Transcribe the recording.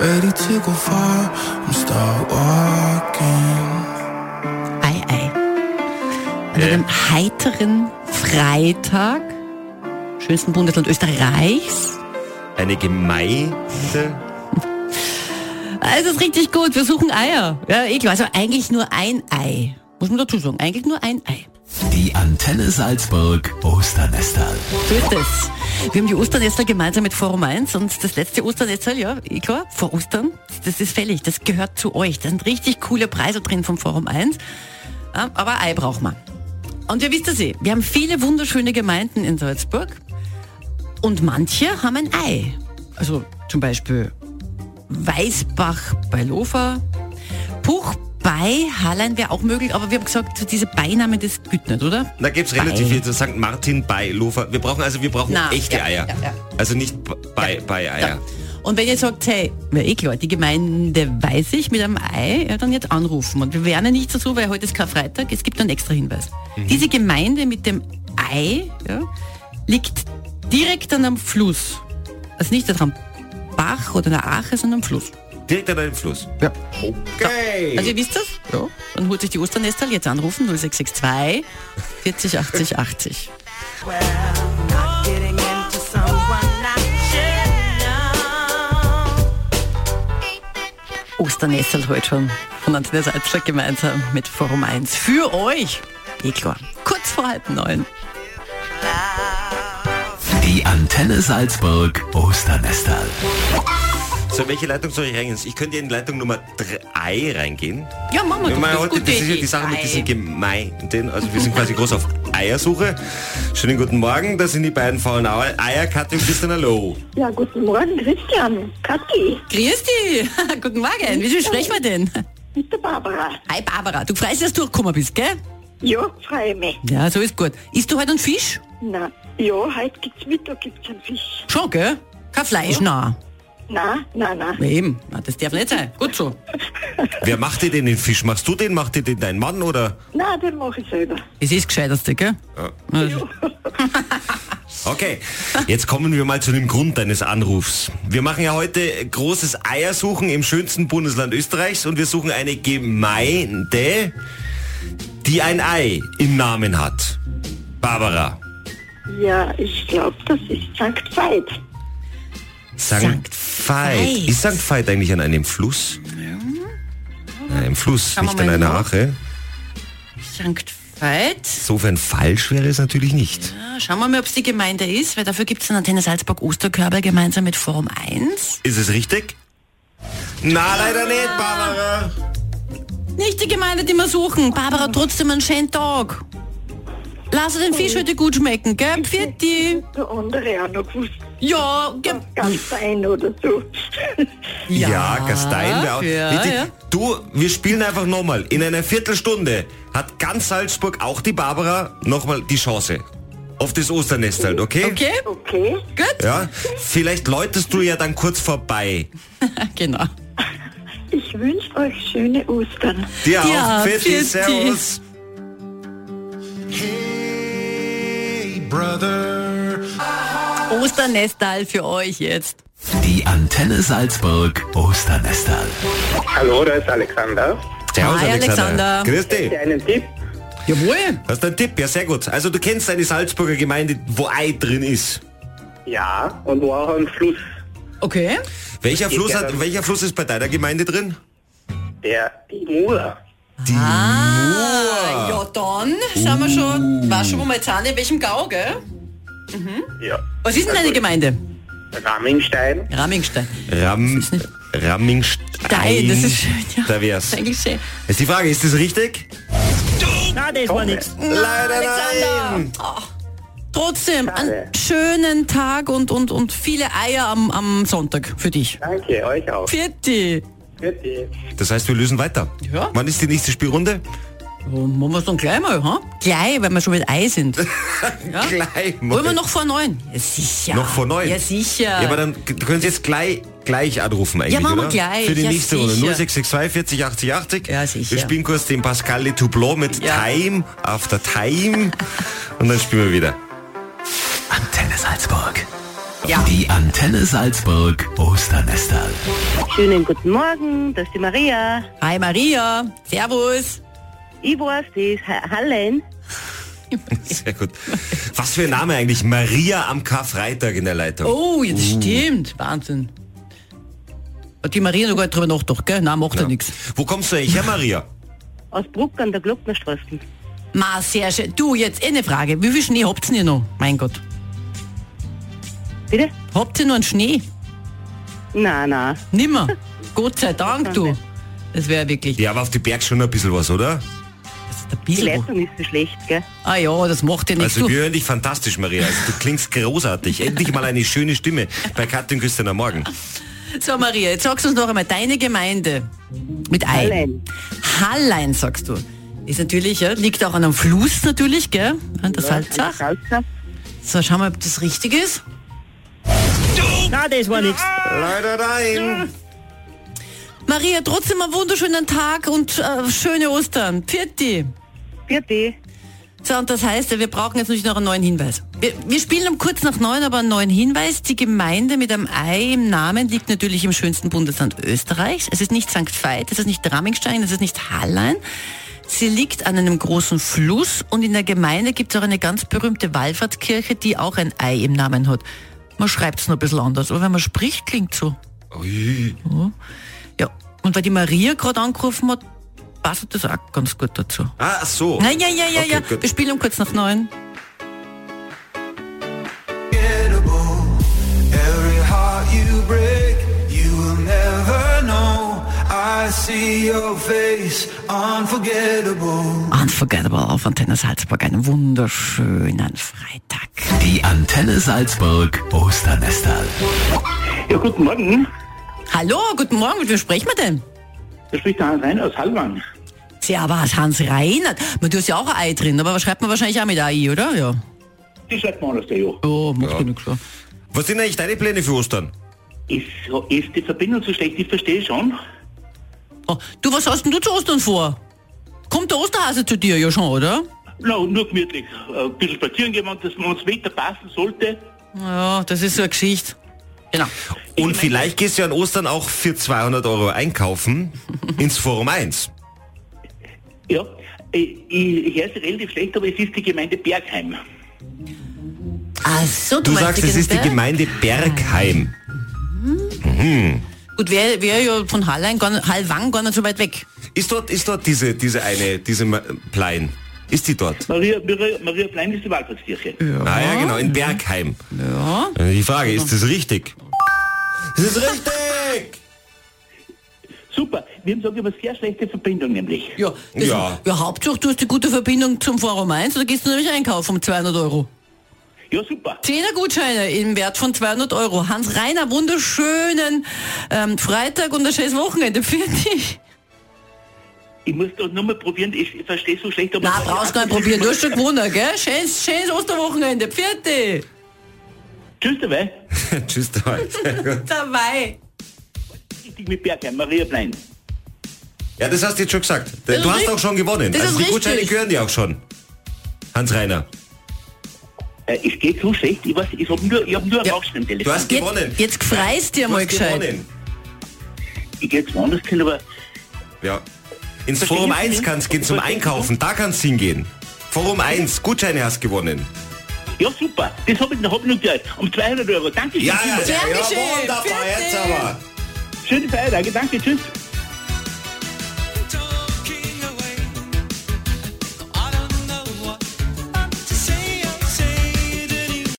ready to go far. I'm start walking. Ei, ei. An einem heiteren Freitag, schönsten Bundesland Österreichs. Eine Gemeinde. Also ist richtig gut, wir suchen Eier. Ja, eh klar. Also eigentlich nur ein Ei. Muss man dazu sagen, eigentlich nur ein Ei. Die Antenne Salzburg Osternestal. So ist es. Wir haben die Osternester gemeinsam mit Forum 1 und das letzte Osternestel, ja, klar, vor Ostern, das ist fällig, das gehört zu euch. Da sind richtig coole Preise drin vom Forum 1. Ja, aber Ei braucht man. Und ihr wisst es eh, wir haben viele wunderschöne Gemeinden in Salzburg und manche haben ein Ei. Also zum Beispiel Weißbach bei Lofer, Puch bei Hallein wäre auch möglich, aber wir haben gesagt, diese Beinamen, das geht nicht, oder? Da gibt es relativ viel zu St. Martin bei Lofer. Wir brauchen also wir brauchen Na, echte ja, Eier. ja, ja. Also nicht bei, bei Eier. Und wenn ihr sagt, hey, ja, eh klar, die Gemeinde weiß ich mit einem Ei, ja, dann jetzt anrufen. Und wir werden ja nicht so, weil heute ist kein Freitag, es gibt einen extra Hinweis. Mhm. Diese Gemeinde mit dem Ei ja, liegt direkt an einem Fluss. Also nicht an einem Bach oder einer Ache, sondern am Fluss. Direkt an einem Fluss. Ja. Okay. Also ihr wisst das? Ja. Dann holt sich die Osternestal jetzt anrufen, 0662 40 80 80. Getting into someone I should know. Osternestal heute schon von Antenne Salzburg gemeinsam mit Forum 1. Für euch. Eh klar. Kurz vor halb neun. Die Antenne Salzburg Osternestal. So, welche Leitung soll ich reingehen? Ich könnte in Leitung Nummer 3 reingehen. Ja, machen wir ist heute, das ist ja die Sache mit diesen Gemeinden. Also wir sind quasi groß auf Eiersuche. Schönen guten Morgen, das sind die beiden faulen Eier. Eier, Katja und Christian, hallo. Ja, guten Morgen, Christian. Kathi, Grüß dich. Guten Morgen. Wie viel sprechen wir denn? mit der Barbara. Hi Barbara. Du freust, dass du durchgekommen bist, gell? Ja, freue mich. Ja, so ist gut. Isst du heute einen Fisch? Na, ja, heute gibt's Mittag gibt's einen Fisch. Schon, gell? Kein Fleisch, na. Na, na, na. Eben. Na, das darf nicht sein. Gut so. Wer macht dir denn den Fisch? Machst du den? Macht dir den dein Mann oder? Na, den mache ich selber. Es ist gescheiterste, gell? Also, Okay, jetzt kommen wir mal zu dem Grund deines Anrufs. Wir machen ja heute großes Eiersuchen im schönsten Bundesland Österreichs und wir suchen eine Gemeinde, die ein Ei im Namen hat. Barbara. Ja, ich glaube, das ist St. Veit. St. Veit. Ist St. Veit eigentlich an einem Fluss? Ja. Einem Fluss, Schauen nicht an einer. Ache. St. Veit. Insofern falsch wäre es natürlich nicht. Ja, Schauen wir mal, ob es die Gemeinde ist, weil dafür gibt es einen Antenne Salzburg Osterkörper gemeinsam mit Forum 1. Ist es richtig? Na, leider nicht, Barbara. Nicht die Gemeinde, die wir suchen. Barbara, trotzdem einen schönen Tag. Lass den Fisch heute gut schmecken, gell? Pfiat Der andere auch noch gewusst. Ja, gell? Ganz fein oder so. Ja, Gastein wäre auch. ja, Bitte, ja. Du, wir spielen einfach nochmal. In einer Viertelstunde hat ganz Salzburg, auch die Barbara, nochmal die Chance. Auf das Osternest halt, okay? Okay, Okay. gut. Ja, vielleicht läutest du ja dann kurz vorbei. Genau. Ich wünsche euch schöne Ostern. Dir Ja, auch. Pfiat. Servus. Brother. Osternestal für euch jetzt. Die Antenne Salzburg Osternestal. Hallo, da ist Alexander. Servus, Hi, Alexander. Alexander. Grüß dich. Einen Tipp? Jawohl. Hast du einen Tipp? Ja, sehr gut. Also du kennst eine Salzburger Gemeinde, wo Ei drin ist. Ja, und wo auch ein Fluss, Okay. Welcher Fluss, hat, welcher Fluss ist bei deiner Gemeinde drin? der die Mur. Die Ah, ja dann sind wir schon, war schon, jetzt sind, in welchem Gau, gell? Ja. Was ist denn deine Gemeinde? Rammingstein. Rammingstein. Ram, Rammingstein. Stein, das ist schön, ja. Da wär's. Eigentlich schön. Ist die Frage, ist das richtig? Na, das war nichts. Leider Alexander. nein. Trotzdem, einen Schade. schönen Tag und, und, und viele Eier am, am Sonntag für dich. Danke, euch auch. Vierte. Bitte. Das heißt, wir lösen weiter. Ja. Wann ist die nächste Spielrunde? Oh, machen wir es dann gleich mal, ha? Gleich, weil wir schon mit Ei sind. Ja? Gleich mal. Wollen wir noch vor neun? Ja, sicher. Noch vor neun? Ja, sicher. Ja, aber dann können Sie jetzt gleich, gleich anrufen eigentlich, Ja, machen wir oder? gleich. Für die Ja, nächste Runde. sicher. 0662 40 80 80. Ja, sicher. Wir spielen kurz den Pascal Le Toublon mit Ja. Time, After Time. Und dann spielen wir wieder. Antenne Salzburg. Ja. Die Antenne Salzburg Osternestal. Schönen guten Morgen, das ist die Maria. Hi Maria, Servus. Ich weiß das. Ha- Hallein. Sehr gut. Was für ein Name eigentlich? Maria am Karfreitag in der Leitung. Oh, jetzt stimmt. Wahnsinn. Hat die Maria noch gar nicht drüber nachgedacht, gell? Nein, macht ja, nichts. Wo kommst du eigentlich her, Maria? Aus Bruck an der Glocknerstraße. Ma, sehr schön. Du, jetzt eine Frage. Wie viel Schnee habt ihr noch? Mein Gott. Bitte? Habt ihr noch einen Schnee? Nein, nein. Nimmer. Gott sei Dank, du. Das wäre wirklich Ja, aber auf die Berg schon ein bisschen was, oder? Die. Leitung ist so schlecht, gell? Ah ja, das macht ja nichts. Also Du, wir hören dich fantastisch, Maria. Also, du klingst großartig. Endlich mal eine schöne Stimme bei Katrin Christian am Morgen. so Maria, jetzt sagst du uns noch einmal deine Gemeinde. Mit Ei. Hallein. Hallein, sagst du. Ist natürlich, ja, liegt auch an einem Fluss natürlich, gell? An der Salzach. Salzach. So, schauen wir, ob das richtig ist. Na, das war nichts. Leider nein. Maria, trotzdem einen wunderschönen Tag und äh, schöne Ostern. Pfiat Vierte. So, und das heißt, wir brauchen jetzt natürlich noch einen neuen Hinweis. Wir, wir spielen um kurz nach neun, aber einen neuen Hinweis. Die Gemeinde mit einem Ei im Namen liegt natürlich im schönsten Bundesland Österreichs. Es ist nicht St. Veit, es ist nicht Rammingstein, es ist nicht Hallein. Sie liegt an einem großen Fluss und in der Gemeinde gibt es auch eine ganz berühmte Wallfahrtskirche, die auch ein Ei im Namen hat. Man schreibt es nur ein bisschen anders, aber wenn man spricht, klingt so. Ui. Ja, und weil die Maria gerade angerufen hat, passt das auch ganz gut dazu. Ah, ach so. Ja, ja, ja, ja, Okay, ja. gut. Wir spielen um kurz nach neun. Unforgettable auf Antenne Salzburg. Einen wunderschönen Freitag. Die Antenne Salzburg Osternestal. Ja, guten Morgen. Hallo, guten Morgen. Mit wem sprechen wir denn? Da spricht der Hans Reiner aus Hallwang. Servus, Hans Reinhardt. Man, du hast ja auch ein Ei drin, aber was schreibt man wahrscheinlich auch mit AI, oder? Ja. Die schreibt man anders, der ja. Oh, macht ja. nichts. Was sind eigentlich deine Pläne für Ostern? Ist, ist die Verbindung so schlecht? Ich verstehe schon. Oh, du, was hast denn du zu Ostern vor? Kommt der Osterhase zu dir ja schon, oder? Na, nur gemütlich. Äh, Ein bisschen spazieren gehen, wenn das, Wetter passen sollte. Ja, das ist so eine Geschichte. Genau. Und vielleicht gehst du an Ostern auch für 200 Euro einkaufen ins Forum 1. Ja, ich, höre es relativ schlecht, aber es ist die Gemeinde Bergheim. Ach so, Du meinst sagst, es ist die Gemeinde? Bergheim. Gut, wäre wär ja von Hallein, gar Hallwang gar nicht so weit weg. Ist dort, ist dort diese, diese eine, diese Plein? Ist die dort? Maria, Maria, Maria Plein ist die Wallfahrtskirche. Ah ja, genau, in Bergheim. Ja. Äh, Die Frage, ist das richtig? Das ist richtig! Super, wir haben sogar eine sehr schlechte Verbindung nämlich. Ja, das, Ja. ja. Hauptsache, du hast die gute Verbindung zum Forum 1, da gehst du nämlich einkaufen um 200 Euro. Ja, super. 10er Gutscheine im Wert von 200 Euro. Hans Reiner, wunderschönen ähm, Freitag und ein schönes Wochenende für dich. Ich muss das nochmal probieren, ich, ich verstehe so schlecht. Aber Na, brauchst gar nicht probieren, du hast schon gewonnen, gell? Schönes, schönes Osterwochenende, vierte. Tschüss dabei. Tschüss, dabei. Dabei. Richtig mit Bergheim, Maria Plein. Ja, das hast du jetzt schon gesagt. Du Das ist hast richtig. auch schon gewonnen. Das also die Gutscheine richtig. gehören dir auch schon. Hans Reiner. Äh, es geht so schlecht, ich weiß, ich habe nur, ich hab nur einen Ja. Rauschen im Du Telefon. hast Jetzt, gewonnen. jetzt gefreist dir Du mal hast gescheit. gewonnen. Ich gehe jetzt woanders hin, aber Ja. Ins Verstehen Forum Sie 1 mich? kannst du gehen zum Einkaufen. Da kannst du hingehen. Forum 1, Gutscheine hast gewonnen. ja super, das habe ich, hab ich noch gehört. Um 200 Euro, danke schön. Gern geschehen. wunderbar, Vierte. jetzt aber. Schöne Feiertage, danke, tschüss.